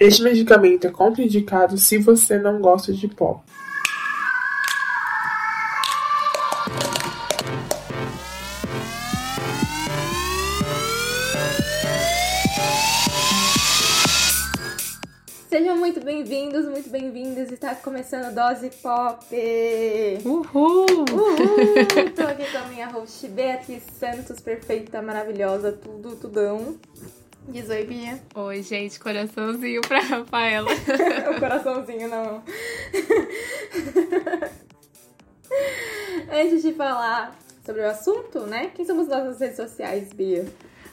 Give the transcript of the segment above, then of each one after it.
Este medicamento é contraindicado se você não gosta de pó. Sejam muito bem-vindos, muito bem-vindas. Está começando Dose Pop. Uhul! Uhul! Tô aqui com a minha host Beatriz Santos, perfeita, maravilhosa, tudo, tudão. Diz oi, Bia. Oi, gente, coraçãozinho pra Rafaela. o coraçãozinho não. Antes de falar sobre o assunto, né? Quem somos nós nas redes sociais, Bia?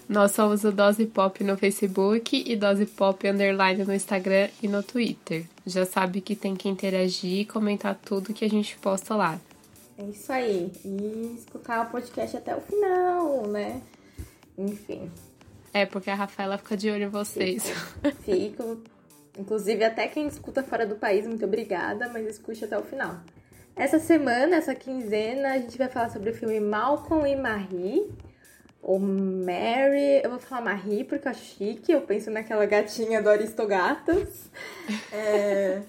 Nós somos o Dose Pop no Facebook e Dose Pop Underline no Instagram e no Twitter. Já sabe que tem que interagir e comentar tudo que a gente posta lá. É isso aí. E escutar o podcast até o final, né? Enfim. É, porque a Rafaela fica de olho em vocês. Fico. Inclusive, até quem escuta fora do país, muito obrigada, mas escute até o final. Essa semana, essa quinzena, a gente vai falar sobre o filme Malcolm e Marie, ou Mary, eu vou falar Marie porque eu acho chique, eu penso naquela gatinha do Aristogatas. É...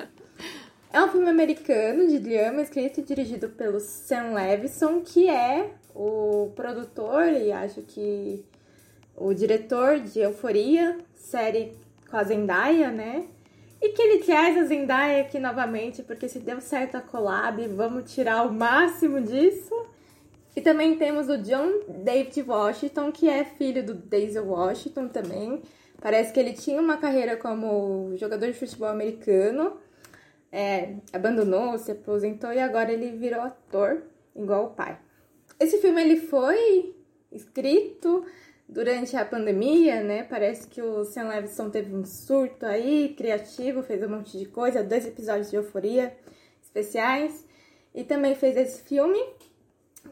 é um filme americano de drama, escrito e dirigido pelo Sam Levinson, que é o produtor e acho que o diretor de Euforia, série com a Zendaya, né? E que ele traz a Zendaya aqui novamente, porque se deu certo a collab, vamos tirar o máximo disso. E também temos o John David Washington, que é filho do Daisy Washington também. Parece que ele tinha uma carreira como jogador de futebol americano, é, abandonou, se aposentou e agora ele virou ator, igual o pai. Esse filme ele foi escrito durante a pandemia, né? Parece que o Sam Levinson teve um surto aí, criativo, fez um monte de coisa, dois episódios de euforia especiais. E também fez esse filme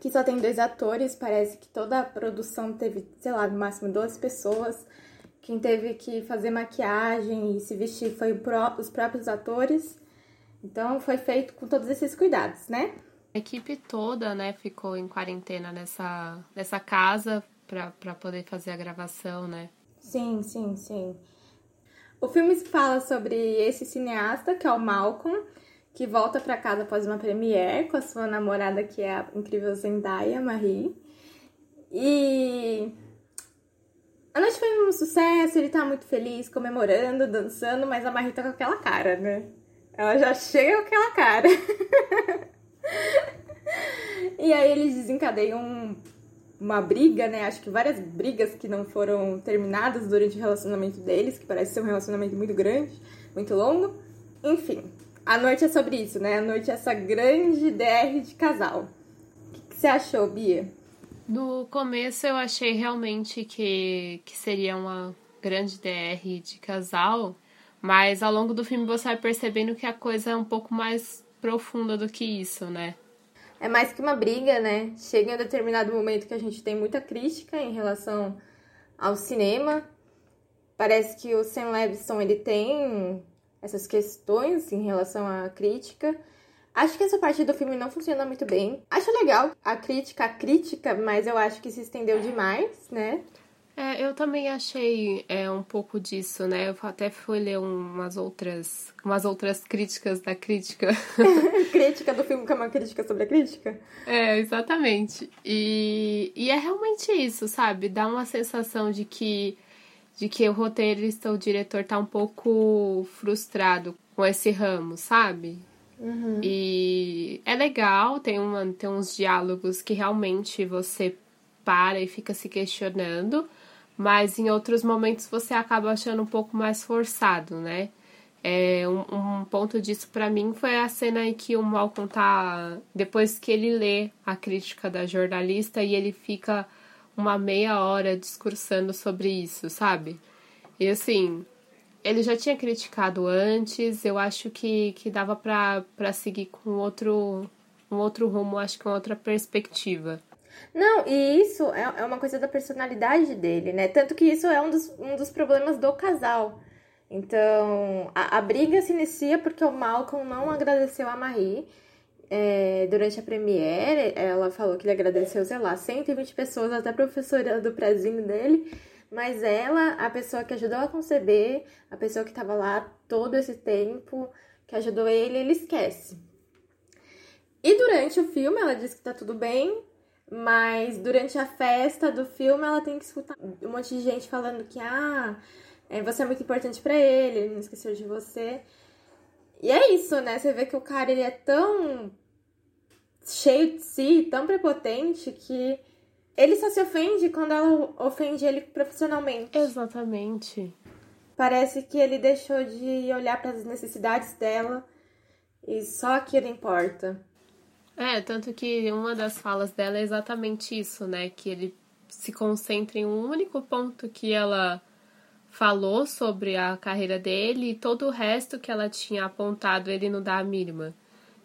que só tem dois atores, parece que toda a produção teve, sei lá, no máximo duas pessoas. Quem teve que fazer maquiagem e se vestir foi os próprios atores. Então foi feito com todos esses cuidados, né? A equipe toda, né, ficou em quarentena nessa, nessa casa para poder fazer a gravação, né? Sim, sim, sim. O filme fala sobre esse cineasta, que é o Malcolm, que volta para casa após uma premiere com a sua namorada, que é a incrível Zendaya Marie. E a noite foi um sucesso, ele tá muito feliz, comemorando, dançando, mas a Marie tá com aquela cara, né? Ela já chega com aquela cara. e aí eles desencadeiam uma briga, né? Acho que várias brigas que não foram terminadas durante o relacionamento deles, que parece ser um relacionamento muito grande, muito longo. Enfim, a noite é sobre isso, né? A noite é essa grande DR de casal. O que, que você achou, Bia? No começo eu achei realmente que, que seria uma grande DR de casal, mas ao longo do filme você vai percebendo que a coisa é um pouco mais profunda do que isso, né? É mais que uma briga, né? Chega em um determinado momento que a gente tem muita crítica em relação ao cinema. Parece que o Sam Levinson ele tem essas questões em relação à crítica. Acho que essa parte do filme não funciona muito bem. Acho legal a crítica, a crítica, mas eu acho que se estendeu demais, né? É, eu também achei é, um pouco disso, né? Eu até fui ler umas outras, umas outras críticas da crítica. crítica do filme que é uma crítica sobre a crítica? É, exatamente. E, e é realmente isso, sabe? Dá uma sensação de que de que o roteirista, o diretor, tá um pouco frustrado com esse ramo, sabe? Uhum. E é legal, tem, uma, tem uns diálogos que realmente você para e fica se questionando, mas em outros momentos você acaba achando um pouco mais forçado, né? É, um, um ponto disso para mim foi a cena em que o Malcolm tá. Depois que ele lê a crítica da jornalista e ele fica uma meia hora discursando sobre isso, sabe? E assim, ele já tinha criticado antes, eu acho que, que dava para seguir com outro, um outro rumo, acho que com outra perspectiva. Não, e isso é, é uma coisa da personalidade dele, né? Tanto que isso é um dos, um dos problemas do casal. Então, a, a briga se inicia porque o Malcolm não agradeceu a Marie é, durante a premiere, ela falou que ele agradeceu, sei lá, 120 pessoas, até a professora do prezinho dele. Mas ela, a pessoa que ajudou a conceber, a pessoa que estava lá todo esse tempo, que ajudou ele, ele esquece. E durante o filme ela diz que tá tudo bem, mas durante a festa do filme ela tem que escutar um monte de gente falando que ah, é, você é muito importante para ele, ele não esqueceu de você. E é isso, né? Você vê que o cara ele é tão cheio de si, tão prepotente que ele só se ofende quando ela ofende ele profissionalmente. Exatamente. Parece que ele deixou de olhar para as necessidades dela e só aquilo importa. É, tanto que uma das falas dela é exatamente isso, né? Que ele se concentra em um único ponto que ela falou sobre a carreira dele e todo o resto que ela tinha apontado ele não dá a mínima.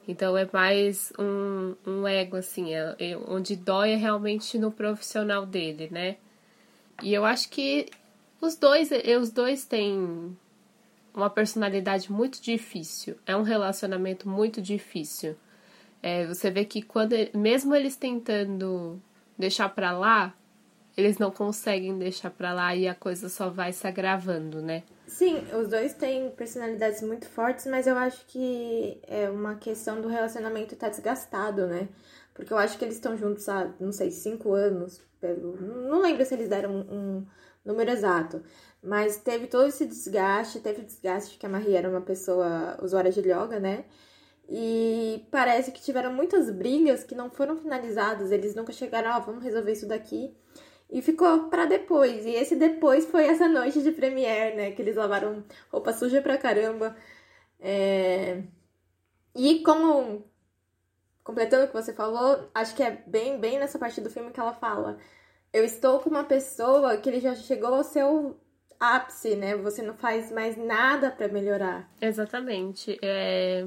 Então é mais um, um ego, assim, é, é, onde dói é realmente no profissional dele, né? E eu acho que os dois, os dois têm uma personalidade muito difícil. É um relacionamento muito difícil. É, você vê que quando mesmo eles tentando deixar para lá, eles não conseguem deixar para lá e a coisa só vai se agravando, né? Sim, os dois têm personalidades muito fortes, mas eu acho que é uma questão do relacionamento tá desgastado, né? Porque eu acho que eles estão juntos há, não sei, cinco anos. Pelo... Não lembro se eles deram um, número exato. Mas teve todo esse desgaste, teve desgaste que a Maria era uma pessoa usuária de yoga, né? E parece que tiveram muitas brigas que não foram finalizadas. Eles nunca chegaram, ó, oh, vamos resolver isso daqui. E ficou para depois. E esse depois foi essa noite de premiere, né? Que eles lavaram roupa suja pra caramba. É... E como. Completando o que você falou, acho que é bem, bem nessa parte do filme que ela fala. Eu estou com uma pessoa que ele já chegou ao seu ápice, né? Você não faz mais nada para melhorar. Exatamente. É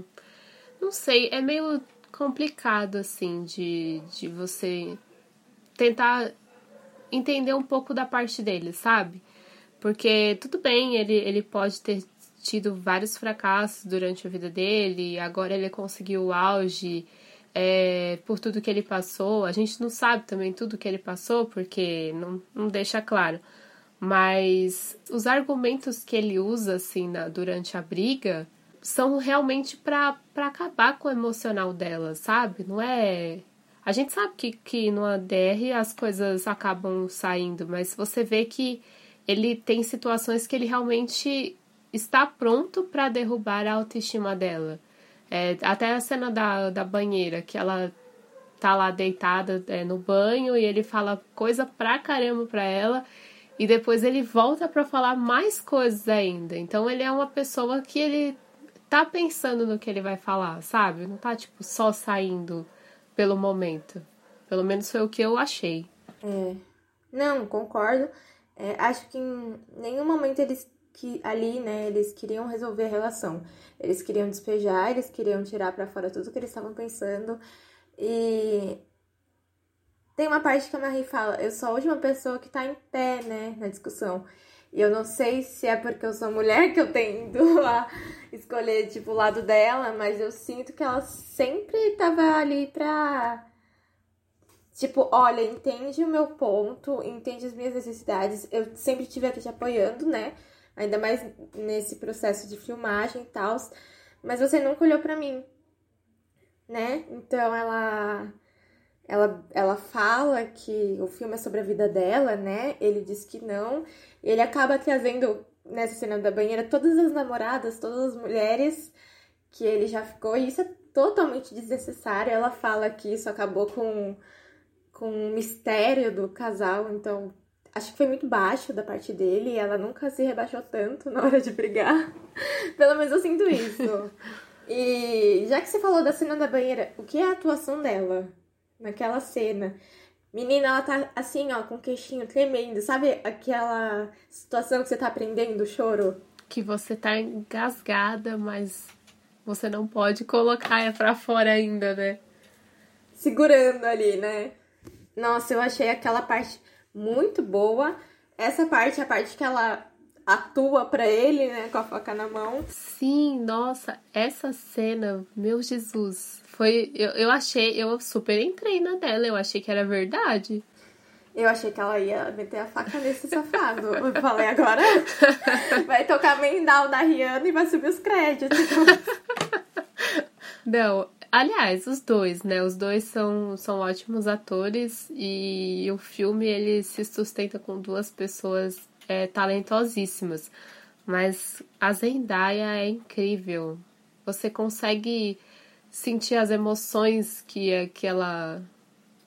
não sei, é meio complicado, assim, de, de você tentar entender um pouco da parte dele, sabe? Porque tudo bem, ele, ele pode ter tido vários fracassos durante a vida dele, agora ele conseguiu o auge é, por tudo que ele passou. A gente não sabe também tudo que ele passou, porque não, não deixa claro. Mas os argumentos que ele usa, assim, na, durante a briga, são realmente para acabar com o emocional dela, sabe? Não é. A gente sabe que, que no ADR as coisas acabam saindo, mas você vê que ele tem situações que ele realmente está pronto para derrubar a autoestima dela. É, até a cena da, da banheira, que ela tá lá deitada é, no banho e ele fala coisa pra caramba pra ela e depois ele volta para falar mais coisas ainda. Então ele é uma pessoa que ele tá pensando no que ele vai falar, sabe? Não tá, tipo, só saindo pelo momento. Pelo menos foi o que eu achei. É. Não, concordo. É, acho que em nenhum momento eles que ali, né, eles queriam resolver a relação. Eles queriam despejar, eles queriam tirar para fora tudo que eles estavam pensando. E tem uma parte que a Marie fala, eu sou a última pessoa que tá em pé, né, na discussão. E eu não sei se é porque eu sou mulher que eu tendo a escolher, tipo, o lado dela, mas eu sinto que ela sempre tava ali pra. Tipo, olha, entende o meu ponto, entende as minhas necessidades. Eu sempre estive aqui te apoiando, né? Ainda mais nesse processo de filmagem e tal. Mas você nunca olhou pra mim, né? Então ela ela, ela fala que o filme é sobre a vida dela, né? Ele diz que não. Ele acaba trazendo nessa cena da banheira todas as namoradas, todas as mulheres que ele já ficou, e isso é totalmente desnecessário. Ela fala que isso acabou com, com o mistério do casal, então acho que foi muito baixo da parte dele e ela nunca se rebaixou tanto na hora de brigar. Pelo menos eu sinto isso. E já que você falou da cena da banheira, o que é a atuação dela? Naquela cena. Menina, ela tá assim, ó, com o queixinho tremendo. Sabe aquela situação que você tá aprendendo o choro? Que você tá engasgada, mas você não pode colocar é pra fora ainda, né? Segurando ali, né? Nossa, eu achei aquela parte muito boa. Essa parte, a parte que ela atua para ele, né, com a faca na mão. Sim, nossa, essa cena, meu Jesus, foi. Eu, eu achei, eu super entrei na dela, eu achei que era verdade. Eu achei que ela ia meter a faca nesse safado. Eu falei, agora vai tocar Mendal da Rihanna e vai subir os créditos. Não, aliás, os dois, né? Os dois são, são ótimos atores e o filme ele se sustenta com duas pessoas é, talentosíssimas. Mas a Zendaya é incrível. Você consegue sentir as emoções que, que ela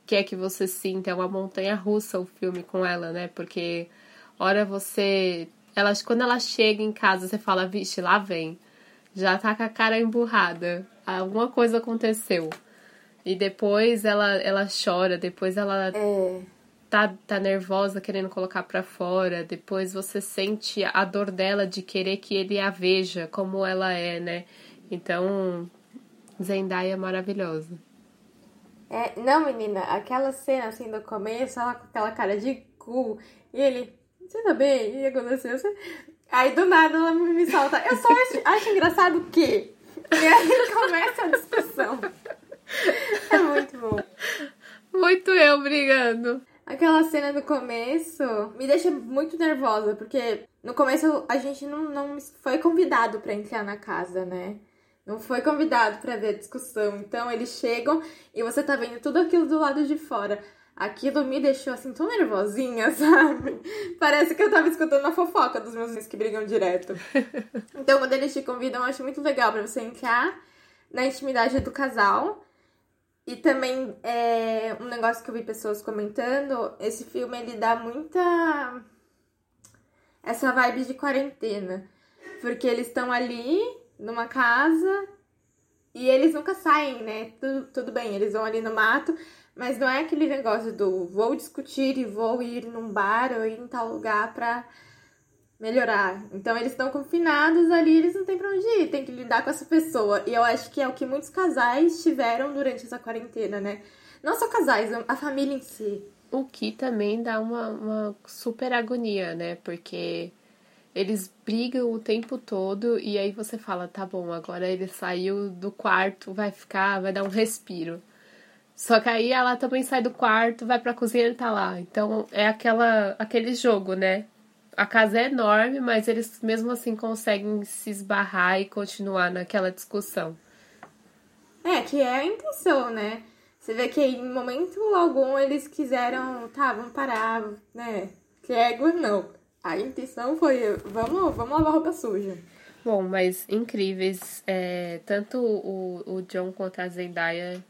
quer que você sinta. É uma montanha russa o filme com ela, né? Porque, hora você. Ela, quando ela chega em casa, você fala, vixe, lá vem. Já tá com a cara emburrada. Alguma coisa aconteceu. E depois ela, ela chora, depois ela É. tá, tá nervosa querendo colocar pra fora. Depois você sente a dor dela de querer que ele a veja como ela é, né? Então, Zendaya é maravilhosa. É, não, menina, aquela cena assim do começo, ela com aquela cara de cu, e ele, você tá bem? Que aconteceu? Você... Aí do nada ela me solta, eu só acho, acho engraçado o quê? E aí começa a discussão. É muito bom. Muito eu brigando. Aquela cena do começo me deixa muito nervosa, porque no começo a gente não, não foi convidado pra entrar na casa, né? Não foi convidado pra ver a discussão. Então eles chegam e você tá vendo tudo aquilo do lado de fora. Aquilo me deixou assim tão nervosinha, sabe? Parece que eu tava escutando a fofoca dos meus que brigam direto. Então quando eles te convidam, eu acho muito legal pra você entrar na intimidade do casal. E também é um negócio que eu vi pessoas comentando, esse filme ele dá muita essa vibe de quarentena, porque eles estão ali numa casa e eles nunca saem, né? Tudo, tudo bem, eles vão ali no mato, mas não é aquele negócio do vou discutir e vou ir num bar ou ir em tal lugar pra melhorar. Então eles estão confinados ali, eles não têm pra onde ir, tem que lidar com essa pessoa. E eu acho que é o que muitos casais tiveram durante essa quarentena, né? Não só casais, a família em si. O que também dá uma, uma super agonia, né? Porque eles brigam o tempo todo e aí você fala, tá bom, agora ele saiu do quarto, vai ficar, vai dar um respiro. Só que aí ela também sai do quarto, vai pra cozinha e tá lá. Então é aquela, aquele jogo, né? A casa é enorme, mas eles mesmo assim conseguem se esbarrar e continuar naquela discussão. É, que é a intenção, né? Você vê que em momento algum eles quiseram, tá, vamos parar, né? Que égua, não. A intenção foi, vamos, vamos lavar roupa suja. Bom, mas incríveis. É, tanto o, o John quanto a Zendaya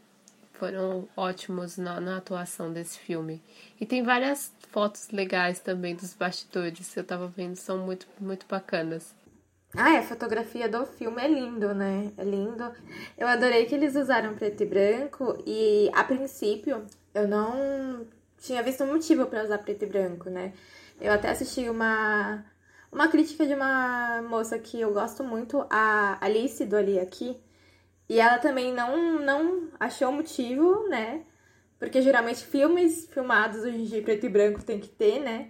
foram ótimos na, na atuação desse filme. E tem várias fotos legais também dos bastidores. Eu tava vendo, são muito, muito bacanas. Ah, é, a fotografia do filme é lindo, né? É lindo. Eu adorei que eles usaram preto e branco e a princípio eu não tinha visto um motivo para usar preto e branco, né? Eu até assisti uma uma crítica de uma moça que eu gosto muito, a Alice do Ali aqui, e ela também não não achou motivo, né? Porque geralmente filmes filmados hoje em dia preto e branco tem que ter, né?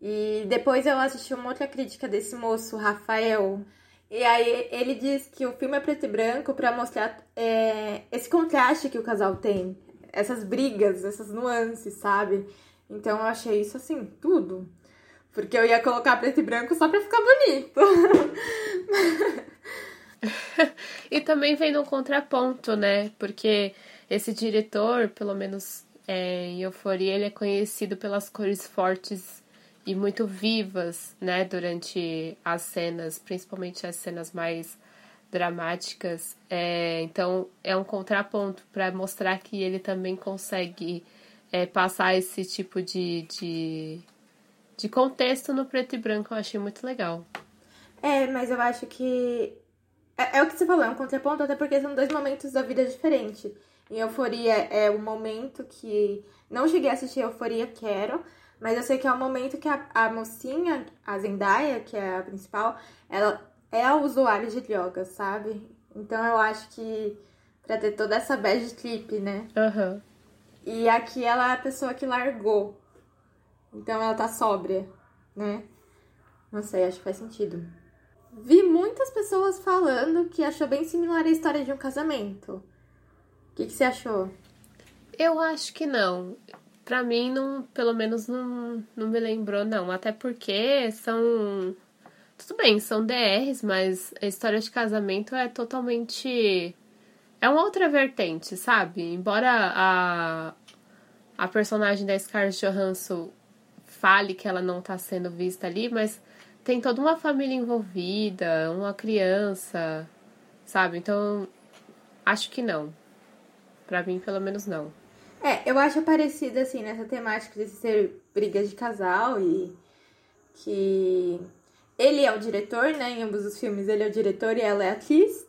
E depois eu assisti uma outra crítica desse moço, Rafael. E aí ele diz que o filme é preto e branco para mostrar é, esse contraste que o casal tem. Essas brigas, essas nuances, sabe? Então eu achei isso assim, tudo. Porque eu ia colocar preto e branco só pra ficar bonito. e também vem no contraponto, né? Porque esse diretor, pelo menos é, em Euforia, ele é conhecido pelas cores fortes e muito vivas, né, durante as cenas, principalmente as cenas mais dramáticas. É, então é um contraponto para mostrar que ele também consegue é, passar esse tipo de, de, de contexto no preto e branco. Eu achei muito legal. É, mas eu acho que. É, é o que você falou, é um contraponto, até porque são dois momentos da vida diferentes. Em Euforia é o momento que. Não cheguei a assistir Euforia, quero. Mas eu sei que é o momento que a, a mocinha, a Zendaya, que é a principal, ela é a usuária de droga, sabe? Então eu acho que pra ter toda essa bad trip, né? Uhum. E aqui ela é a pessoa que largou. Então ela tá sóbria, né? Não sei, acho que faz sentido. Vi muitas pessoas falando que achou bem similar a história de um casamento. O que, que você achou? Eu acho que não. Pra mim, não, pelo menos não, não me lembrou, não. Até porque são. Tudo bem, são DRs, mas a história de casamento é totalmente. É uma outra vertente, sabe? Embora a, a personagem da Scarlett Johansson fale que ela não tá sendo vista ali, mas tem toda uma família envolvida, uma criança, sabe? Então, acho que não. Pra mim, pelo menos, não. É, eu acho parecida, assim, nessa temática de ser briga de casal e que ele é o diretor, né? Em ambos os filmes ele é o diretor e ela é a atriz.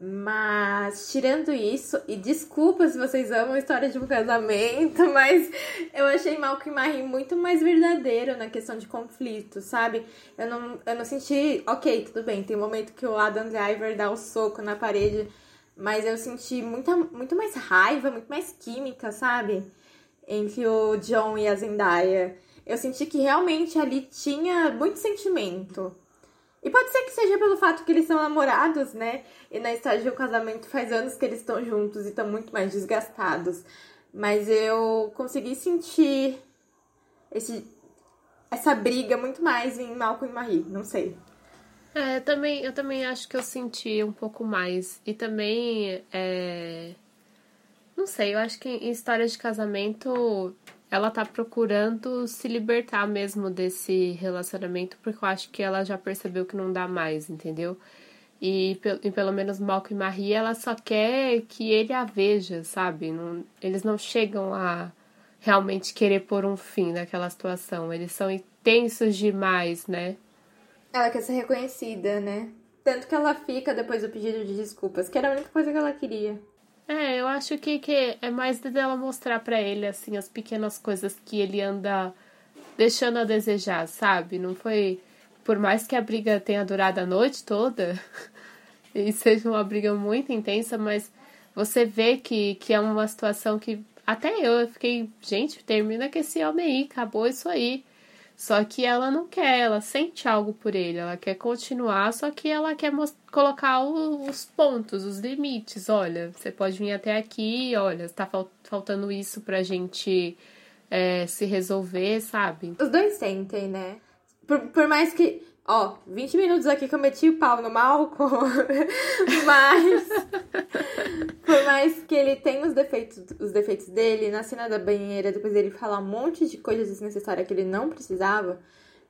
Mas, tirando isso, e desculpa se vocês amam a história de um casamento, mas eu achei Malcolm Marie muito mais verdadeiro na questão de conflito, sabe? Eu não, eu não senti, ok, tudo bem, tem um momento que o Adam Driver dá o um soco na parede, mas eu senti muita, muito mais raiva, muito mais química, sabe? Entre o John e a Zendaya. Eu senti que realmente ali tinha muito sentimento. E pode ser que seja pelo fato que eles são namorados, né? E na de um casamento faz anos que eles estão juntos e estão muito mais desgastados. Mas eu consegui sentir esse, essa briga muito mais em Malcolm e Marie, não sei. É, eu também, eu também acho que eu senti um pouco mais. E também, é... não sei, eu acho que em história de casamento ela tá procurando se libertar mesmo desse relacionamento, porque eu acho que ela já percebeu que não dá mais, entendeu? E, e pelo menos Malcolm e Marie, ela só quer que ele a veja, sabe? Não, eles não chegam a realmente querer pôr um fim naquela situação. Eles são intensos demais, né? Ela quer ser reconhecida, né? Tanto que ela fica depois do pedido de desculpas, que era a única coisa que ela queria. É, eu acho que, que é mais dela mostrar para ele, assim, as pequenas coisas que ele anda deixando a desejar, sabe? Não foi. Por mais que a briga tenha durado a noite toda, e seja uma briga muito intensa, mas você vê que, que é uma situação que até eu fiquei, gente, termina com esse homem aí, acabou isso aí. Só que ela não quer, ela sente algo por ele, ela quer continuar, só que ela quer colocar os pontos, os limites. Olha, você pode vir até aqui, olha, está fal faltando isso pra gente é, se resolver, sabe? Os dois sentem, né? Por, por mais que Ó, 20 minutos aqui que eu meti o pau no Malcolm, mas por mais que ele tenha os defeitos, os defeitos dele, na cena da banheira, depois ele fala um monte de coisas desnecessárias que ele não precisava,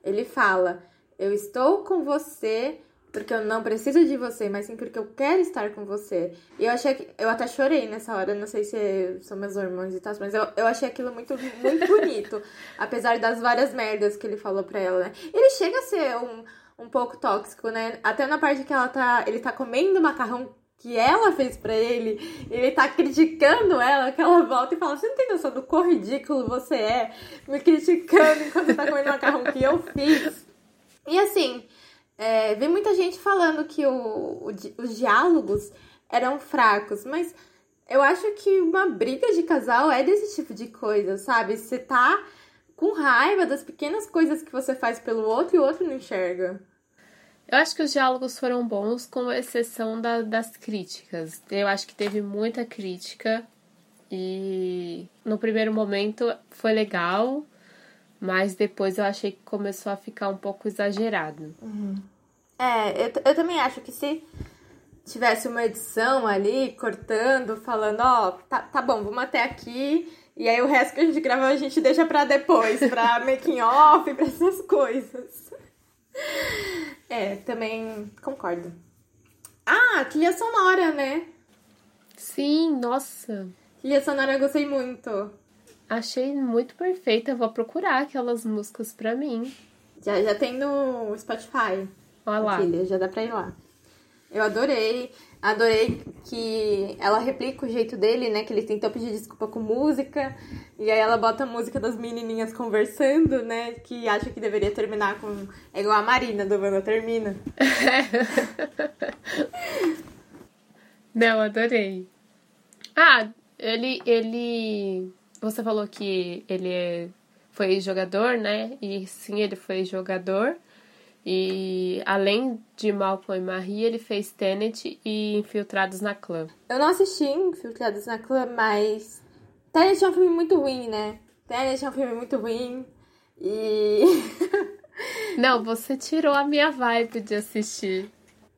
ele fala: "Eu estou com você porque eu não preciso de você, mas sim porque eu quero estar com você. E eu achei que. Eu até chorei nessa hora, não sei se são meus hormônios e tal, mas eu, eu achei aquilo muito, muito bonito. apesar das várias merdas que ele falou pra ela, né? Ele chega a ser um, um pouco tóxico, né? Até na parte que ela tá. Ele tá comendo macarrão que ela fez para ele, ele tá criticando ela, que ela volta e fala: Você não tem noção do quão ridículo você é, me criticando enquanto tá comendo macarrão que eu fiz. E assim, é, vi muita gente falando que o, o, os diálogos eram fracos, mas eu acho que uma briga de casal é desse tipo de coisa, sabe? Você tá com raiva das pequenas coisas que você faz pelo outro e o outro não enxerga. Eu acho que os diálogos foram bons, com exceção da, das críticas. Eu acho que teve muita crítica e no primeiro momento foi legal, mas depois eu achei que começou a ficar um pouco exagerado. Uhum. É, eu, eu também acho que se tivesse uma edição ali, cortando, falando, ó, oh, tá, tá bom, vamos até aqui, e aí o resto que a gente grava a gente deixa pra depois, pra making off, pra essas coisas. É, também concordo. Ah, trilha sonora, né? Sim, nossa. Trilha sonora eu gostei muito. Achei muito perfeita. Vou procurar aquelas músicas pra mim. Já, já tem no Spotify. Olha lá. Filha, já dá pra ir lá. Eu adorei. Adorei que ela replica o jeito dele, né? Que ele tentou pedir desculpa com música. E aí ela bota a música das menininhas conversando, né? Que acha que deveria terminar com. É igual a Marina do Wanda Termina. Não, adorei. Ah, ele. ele... Você falou que ele foi jogador, né? E sim, ele foi jogador. E além de Malcolm e Marie, ele fez Tenet e Infiltrados na Clã. Eu não assisti Infiltrados na Clã, mas Tenet é um filme muito ruim, né? Tenet é um filme muito ruim. E. não, você tirou a minha vibe de assistir.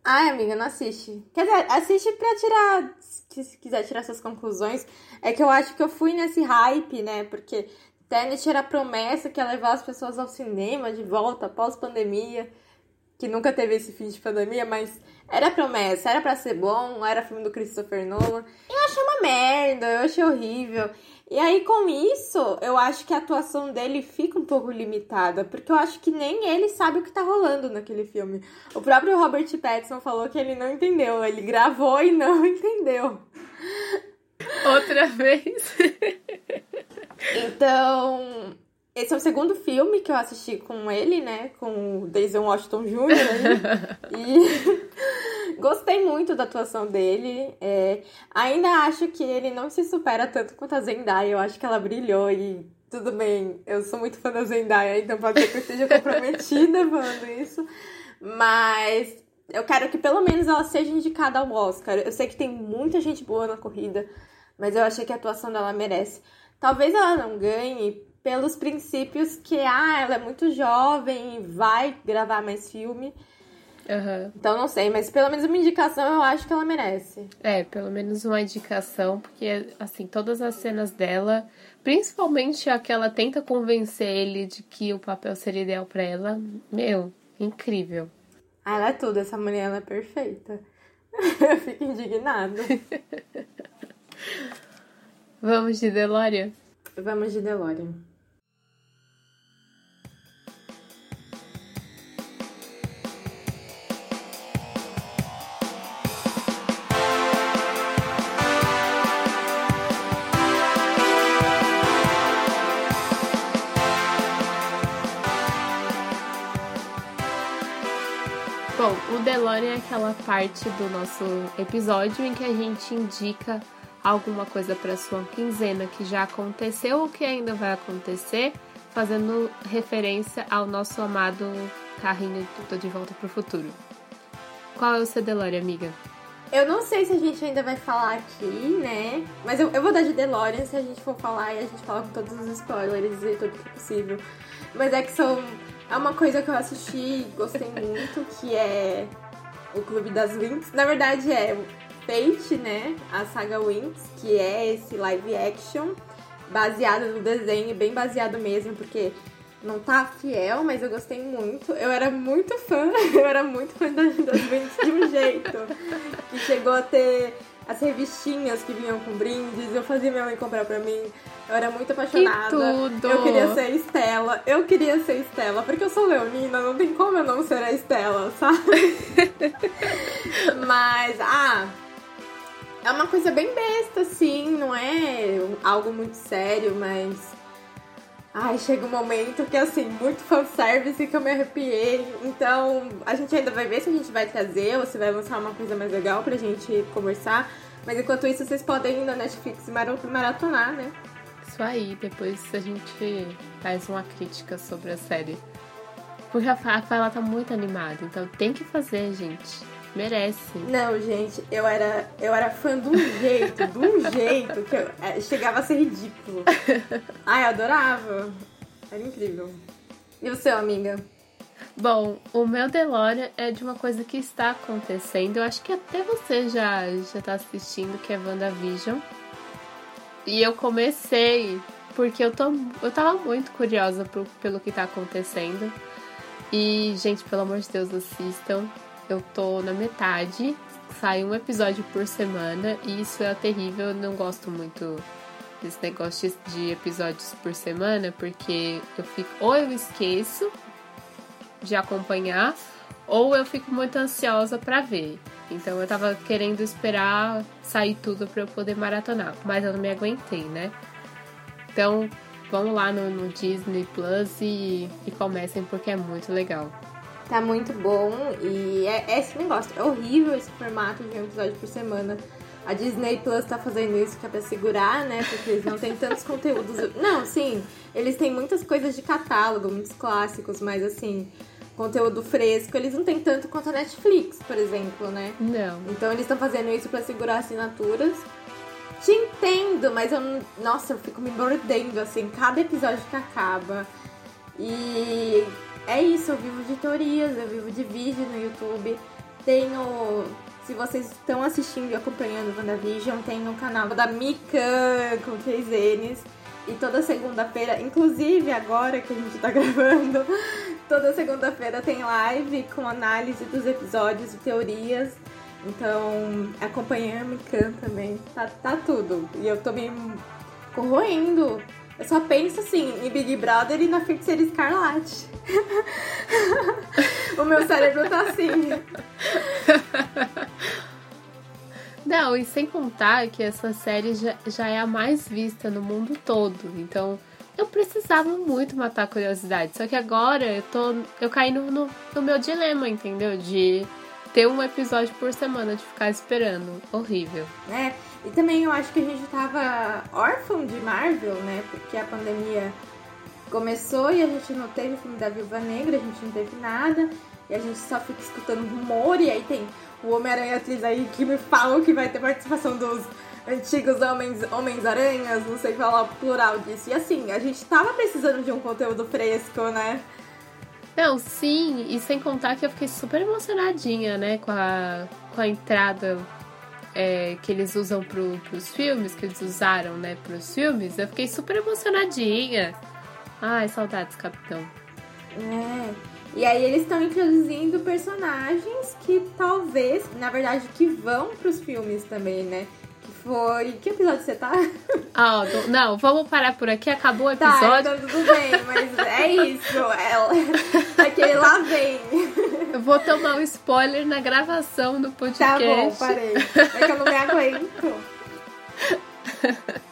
Ai, amiga, não assiste. Quer dizer, assiste pra tirar. Se quiser tirar suas conclusões. É que eu acho que eu fui nesse hype, né? Porque Tenet era a promessa que ia levar as pessoas ao cinema de volta pós-pandemia. Que nunca teve esse fim de pandemia, mas era promessa, era para ser bom, era filme do Christopher Nolan. Eu achei uma merda, eu achei horrível. E aí, com isso, eu acho que a atuação dele fica um pouco limitada, porque eu acho que nem ele sabe o que tá rolando naquele filme. O próprio Robert Pattinson falou que ele não entendeu, ele gravou e não entendeu. Outra vez. então, esse é o segundo filme que eu assisti com ele, né? Com o Denzel Washington Jr. e gostei muito da atuação dele. É, ainda acho que ele não se supera tanto quanto a Zendaya. Eu acho que ela brilhou e tudo bem. Eu sou muito fã da Zendaya, então pode ser que eu esteja comprometida falando isso. Mas eu quero que pelo menos ela seja indicada ao Oscar. Eu sei que tem muita gente boa na corrida, mas eu achei que a atuação dela merece. Talvez ela não ganhe pelos princípios que, ah, ela é muito jovem e vai gravar mais filme. Uhum. Então não sei, mas pelo menos uma indicação eu acho que ela merece. É, pelo menos uma indicação, porque assim, todas as cenas dela, principalmente a que ela tenta convencer ele de que o papel seria ideal para ela, meu, incrível. Ah, ela é tudo, essa mulher ela é perfeita. eu fico indignada. Vamos de DeLorean? Vamos de DeLorean. DeLorean é aquela parte do nosso episódio em que a gente indica alguma coisa para sua quinzena que já aconteceu ou que ainda vai acontecer, fazendo referência ao nosso amado carrinho do De Volta para o Futuro. Qual é o seu DeLorean, amiga? Eu não sei se a gente ainda vai falar aqui, né? Mas eu, eu vou dar de DeLorean se a gente for falar e a gente fala com todos os spoilers e tudo que é possível. Mas é que são. É uma coisa que eu assisti e gostei muito, que é o Clube das Winx. Na verdade é Fate, né? A saga Winx, que é esse live action baseado no desenho, bem baseado mesmo, porque não tá fiel, mas eu gostei muito. Eu era muito fã, eu era muito fã das, das Winx de um jeito. Que chegou a ter as revistinhas que vinham com brindes, eu fazia minha mãe comprar pra mim. Eu era muito apaixonada. Que tudo. Eu queria ser Estela. Eu queria ser Estela, porque eu sou leonina, não tem como eu não ser a Estela, sabe? Mas, ah, é uma coisa bem besta, assim, não é algo muito sério, mas. Ai, chega um momento que, assim, muito fanservice que eu me arrepiei. Então, a gente ainda vai ver se a gente vai trazer ou se vai lançar uma coisa mais legal pra gente conversar. Mas enquanto isso, vocês podem ir na Netflix maratonar, né? Isso aí, depois a gente faz uma crítica sobre a série. Porque a Rafaela tá muito animada, então tem que fazer, gente. Merece. Não, gente, eu era, eu era fã de um jeito, de um jeito que eu, é, chegava a ser ridículo. Ai, eu adorava. Era incrível. E o seu, amiga? Bom, o meu DeLorean é de uma coisa que está acontecendo. Eu acho que até você já, já tá assistindo, que é WandaVision. E eu comecei porque eu, tô, eu tava muito curiosa pro, pelo que tá acontecendo. E, gente, pelo amor de Deus, assistam. Eu tô na metade. Sai um episódio por semana. E isso é terrível. Eu não gosto muito desse negócio de episódios por semana. Porque eu fico. Ou eu esqueço de acompanhar. Ou eu fico muito ansiosa para ver. Então eu tava querendo esperar sair tudo para eu poder maratonar, mas eu não me aguentei, né? Então vamos lá no, no Disney Plus e, e, comecem porque é muito legal. Tá muito bom e é, é esse negócio. É horrível esse formato de um episódio por semana. A Disney Plus tá fazendo isso que é pra segurar, né? Porque eles não têm tantos conteúdos. Não, sim, eles têm muitas coisas de catálogo, muitos clássicos, mas assim, conteúdo fresco, eles não têm tanto quanto a Netflix, por exemplo, né? Não. Então eles estão fazendo isso para segurar assinaturas. te entendo, mas eu. Nossa, eu fico me mordendo, assim, cada episódio que acaba. E é isso, eu vivo de teorias, eu vivo de vídeo no YouTube. Tenho. Se vocês estão assistindo e acompanhando o WandaVision, tem o canal da Mika com três N's. E toda segunda-feira, inclusive agora que a gente tá gravando, toda segunda-feira tem live com análise dos episódios e teorias. Então, acompanhando a Mikan também. Tá, tá tudo. E eu tô me corroendo. Eu só penso assim, em Big Brother e na feiticeira Escarlate. o meu cérebro tá assim. Não, e sem contar que essa série já, já é a mais vista no mundo todo. Então, eu precisava muito matar a curiosidade. Só que agora eu tô. Eu caí no, no, no meu dilema, entendeu? De ter um episódio por semana, de ficar esperando. Horrível. É, e também eu acho que a gente tava órfão de Marvel, né? Porque a pandemia começou e a gente não teve filme da Viúva Negra, a gente não teve nada. E a gente só fica escutando rumor, e aí tem o Homem-Aranha atriz aí que me falam que vai ter participação dos antigos homens, homens-aranhas, não sei falar o plural disso. E assim, a gente tava precisando de um conteúdo fresco, né? Não, sim, e sem contar que eu fiquei super emocionadinha, né, com a, com a entrada é, que eles usam pro, pros filmes, que eles usaram, né, pros filmes. Eu fiquei super emocionadinha. Ai, saudades, capitão. É. E aí eles estão introduzindo personagens que talvez, na verdade, que vão pros filmes também, né? Que foi. Que episódio você tá? Ah, oh, não, vamos parar por aqui. Acabou o episódio. Tá, então tudo bem, mas é isso. É, aquele lá vem. Eu vou tomar um spoiler na gravação do podcast. Tá bom, parei. É que eu não me aguento.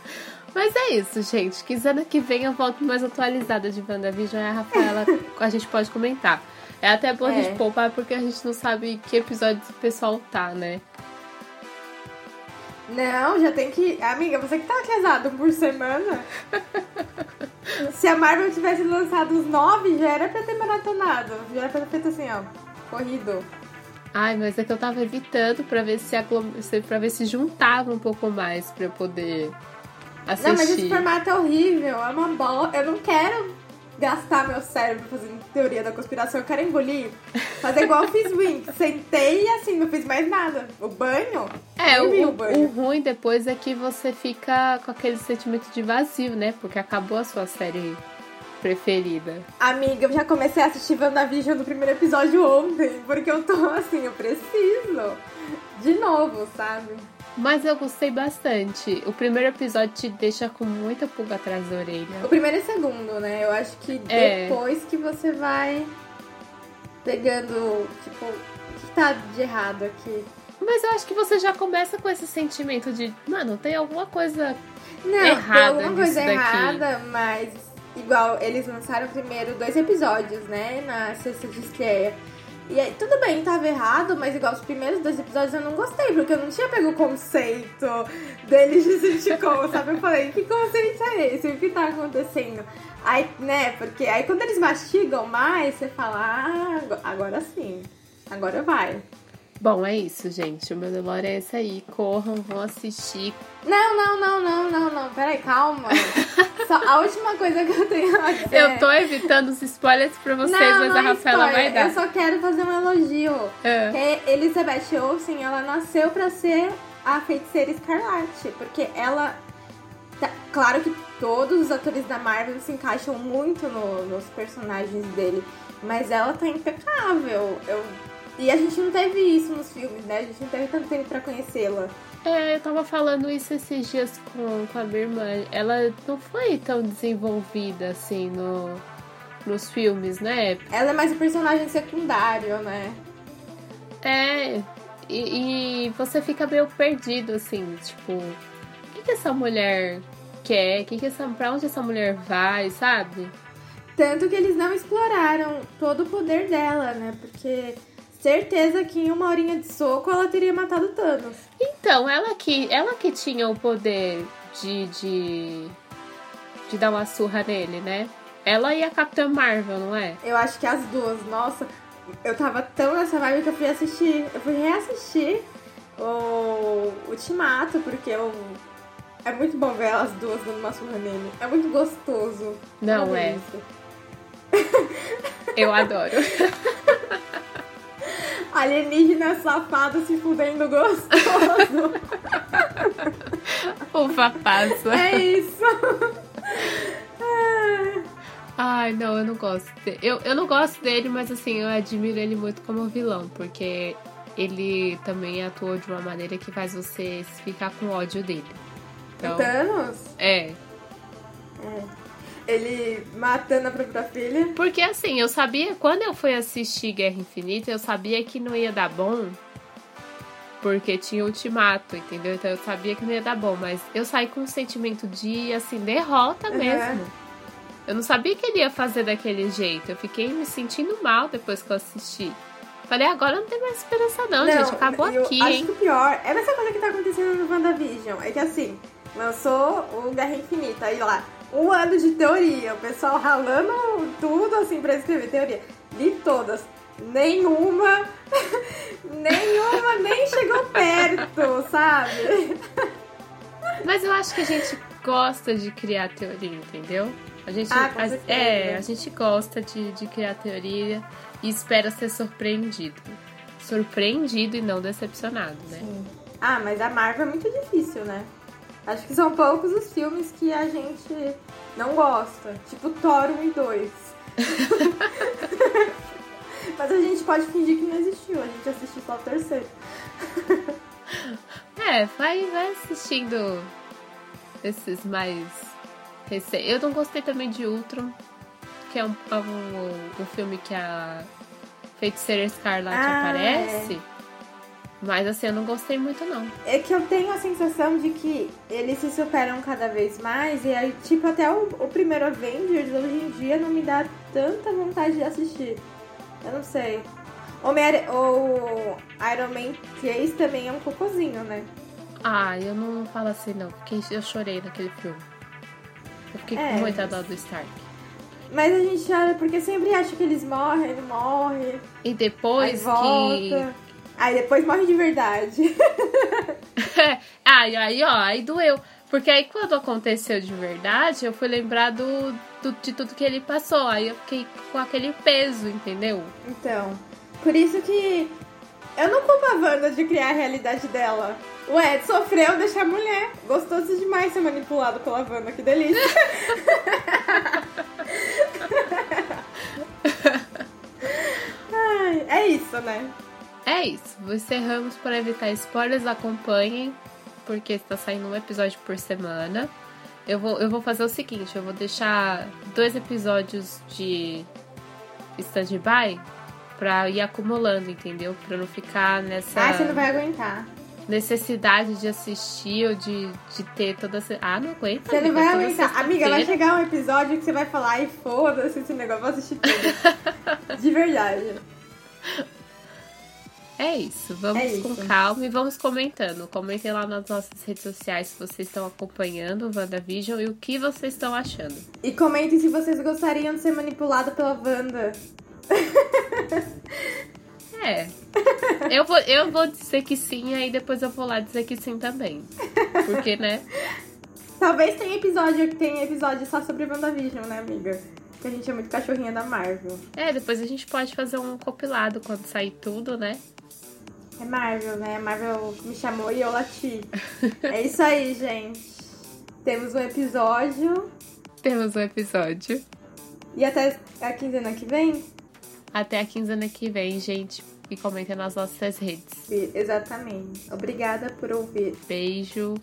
Mas é isso, gente. Quinzena que vem eu volto mais atualizada de WandaVision e a Rafaela a gente pode comentar. É até bom é. a gente poupar porque a gente não sabe que episódio o pessoal tá, né? Não, já tem que. Amiga, você que tá atrasado por semana. Se a Marvel tivesse lançado os nove, já era pra ter maratonado. Já era pra ter feito assim, ó. Corrido. Ai, mas é que eu tava evitando pra ver se, aglom... pra ver se juntava um pouco mais pra eu poder assistir. Não, mas esse formato é horrível. É uma bola. Eu não quero gastar meu cérebro fazendo teoria da conspiração. Eu quero engolir. Fazer igual eu fiz Wink. Sentei e assim, não fiz mais nada. O banho? É, o, o, banho. o ruim depois é que você fica com aquele sentimento de vazio, né? Porque acabou a sua série preferida. Amiga, eu já comecei a assistir WandaVision no primeiro episódio ontem. Porque eu tô assim, eu preciso. De novo, sabe? Mas eu gostei bastante. O primeiro episódio te deixa com muita pulga atrás da orelha. O primeiro e o segundo, né? Eu acho que é. depois que você vai pegando, tipo, o que tá de errado aqui? Mas eu acho que você já começa com esse sentimento de, mano, tem alguma coisa Não, errada tem alguma coisa daqui. errada, mas igual eles lançaram primeiro dois episódios, né, na sexta de estreia. E aí, tudo bem, tava errado, mas igual os primeiros dois episódios eu não gostei, porque eu não tinha pego o conceito deles de sitcom, sabe? Eu falei, que conceito é esse? O que tá acontecendo? Aí, né, porque aí quando eles mastigam mais, você fala, ah, agora sim, agora vai. Bom, é isso, gente. O meu Delore é esse aí. Corram, vão assistir. Não, não, não, não, não, não. Peraí, calma. Só a última coisa que eu tenho a dizer. Eu tô evitando os spoilers pra vocês, não, mas não a Rafaela spoiler. vai dar. Eu só quero fazer um elogio. É. Que Elizabeth Olsen, ela nasceu pra ser a feiticeira escarlate. Porque ela. Tá, claro que todos os atores da Marvel se encaixam muito no, nos personagens dele. Mas ela tá impecável. Eu e a gente não teve isso nos filmes, né? A gente não teve tanto tempo pra conhecê-la. É, eu tava falando isso esses dias com, com a minha irmã. Ela não foi tão desenvolvida assim no, nos filmes, né? Ela é mais um personagem secundário, né? É, e, e você fica meio perdido, assim, tipo, o que, que essa mulher quer? Que que essa, pra onde essa mulher vai, sabe? Tanto que eles não exploraram todo o poder dela, né? Porque certeza que em uma horinha de soco ela teria matado Thanos. Então, ela que, ela que tinha o poder de, de, de dar uma surra nele, né? Ela e a Capitã Marvel, não é? Eu acho que as duas. Nossa, eu tava tão nessa vibe que eu fui assistir. Eu fui reassistir o Ultimato, porque eu É muito bom ver elas duas dando uma surra nele. É muito gostoso. Não é. Eu adoro. Alienígena safado se fudendo gostoso. Uva passa. é isso. Ah, Ai, não, eu não gosto dele. Eu, eu não gosto dele, mas assim, eu admiro ele muito como vilão, porque ele também atuou de uma maneira que faz você ficar com ódio dele. Então, Thanos? é. Ele matando a própria filha. Porque assim, eu sabia, quando eu fui assistir Guerra Infinita, eu sabia que não ia dar bom. Porque tinha ultimato, entendeu? Então eu sabia que não ia dar bom, mas eu saí com um sentimento de, assim, derrota Uhum. mesmo. Eu não sabia que ele ia fazer daquele jeito. Eu fiquei me sentindo mal depois que eu assisti. Falei, agora não tem mais esperança não, gente. Acabou eu aqui, acho hein? que o pior é essa coisa que tá acontecendo no WandaVision. É que assim, lançou o Guerra Infinita, aí lá, um ano de teoria, o pessoal ralando tudo assim pra escrever teoria. Li todas. Nenhuma, nenhuma nem chegou perto, sabe? Mas eu acho que a gente gosta de criar teoria, entendeu? A gente, Ah, a- é, a gente gosta de, de criar teoria e espera ser surpreendido. Surpreendido e não decepcionado, né? Ah, mas a Marvel é muito difícil, né? Acho que são poucos os filmes que a gente não gosta. Tipo Thor 1 e 2. mas a gente pode fingir que não existiu. A gente assistiu só o terceiro. É, vai, vai assistindo esses mais recentes. Eu não gostei também de Ultron, que é um, é um, um filme que a Feiticeira Escarlate Ah, aparece. Mas assim, eu não gostei muito não. É que eu tenho a sensação de que eles se superam cada vez mais. E aí, tipo, até o, o primeiro Avengers hoje em dia não me dá tanta vontade de assistir. Eu não sei. Homem o Iron Man 3 também é um cocôzinho, né? Ah, eu não falo assim não, porque eu chorei naquele filme. Eu fiquei É. com muita dó do Stark. Mas a gente olha porque sempre acha que eles morrem, ele morre, E depois volta. Aí depois morre de verdade. ai, aí, ó, aí doeu. Porque aí quando aconteceu de verdade, eu fui lembrar do, do- de tudo que ele passou. Aí eu fiquei com aquele peso, entendeu? Então, por isso que eu não culpo a Wanda de criar a realidade dela. O Ed sofreu deixar a mulher. Gostoso demais ser manipulado pela Wanda, que delícia. Ai, é isso, né? É isso. Encerramos para evitar spoilers. Acompanhem, porque está saindo um episódio por semana. Eu vou, eu vou fazer o seguinte: eu vou deixar dois episódios de stand-by pra ir acumulando, entendeu? Pra não ficar nessa Ah, você não vai aguentar. necessidade de assistir ou de, de ter toda essa. Ah, não aguento. Você não amiga, vai toda aguentar. Amiga, vai chegar um episódio que você vai falar, ai, foda-se esse negócio, vou assistir tudo. De verdade. É isso, vamos É isso. com calma e vamos comentando. Comentem lá nas nossas redes sociais se vocês estão acompanhando o WandaVision e o que vocês estão achando. E comentem se vocês gostariam de ser manipulado pela Wanda. É. Eu vou, eu vou dizer que sim, aí depois eu vou lá dizer que sim também. Porque, né? Talvez tenha episódio que tenha episódio só sobre WandaVision, né, amiga? Que a gente é muito cachorrinha da Marvel. É, depois a gente pode fazer um compilado quando sair tudo, né? É Marvel, né? A Marvel me chamou e eu lati. é isso aí, gente. Temos um episódio. Temos um episódio. E até a quinzena que vem? Até a quinzena que vem, gente. E comentem nas nossas redes. Exatamente. Obrigada por ouvir. Beijo.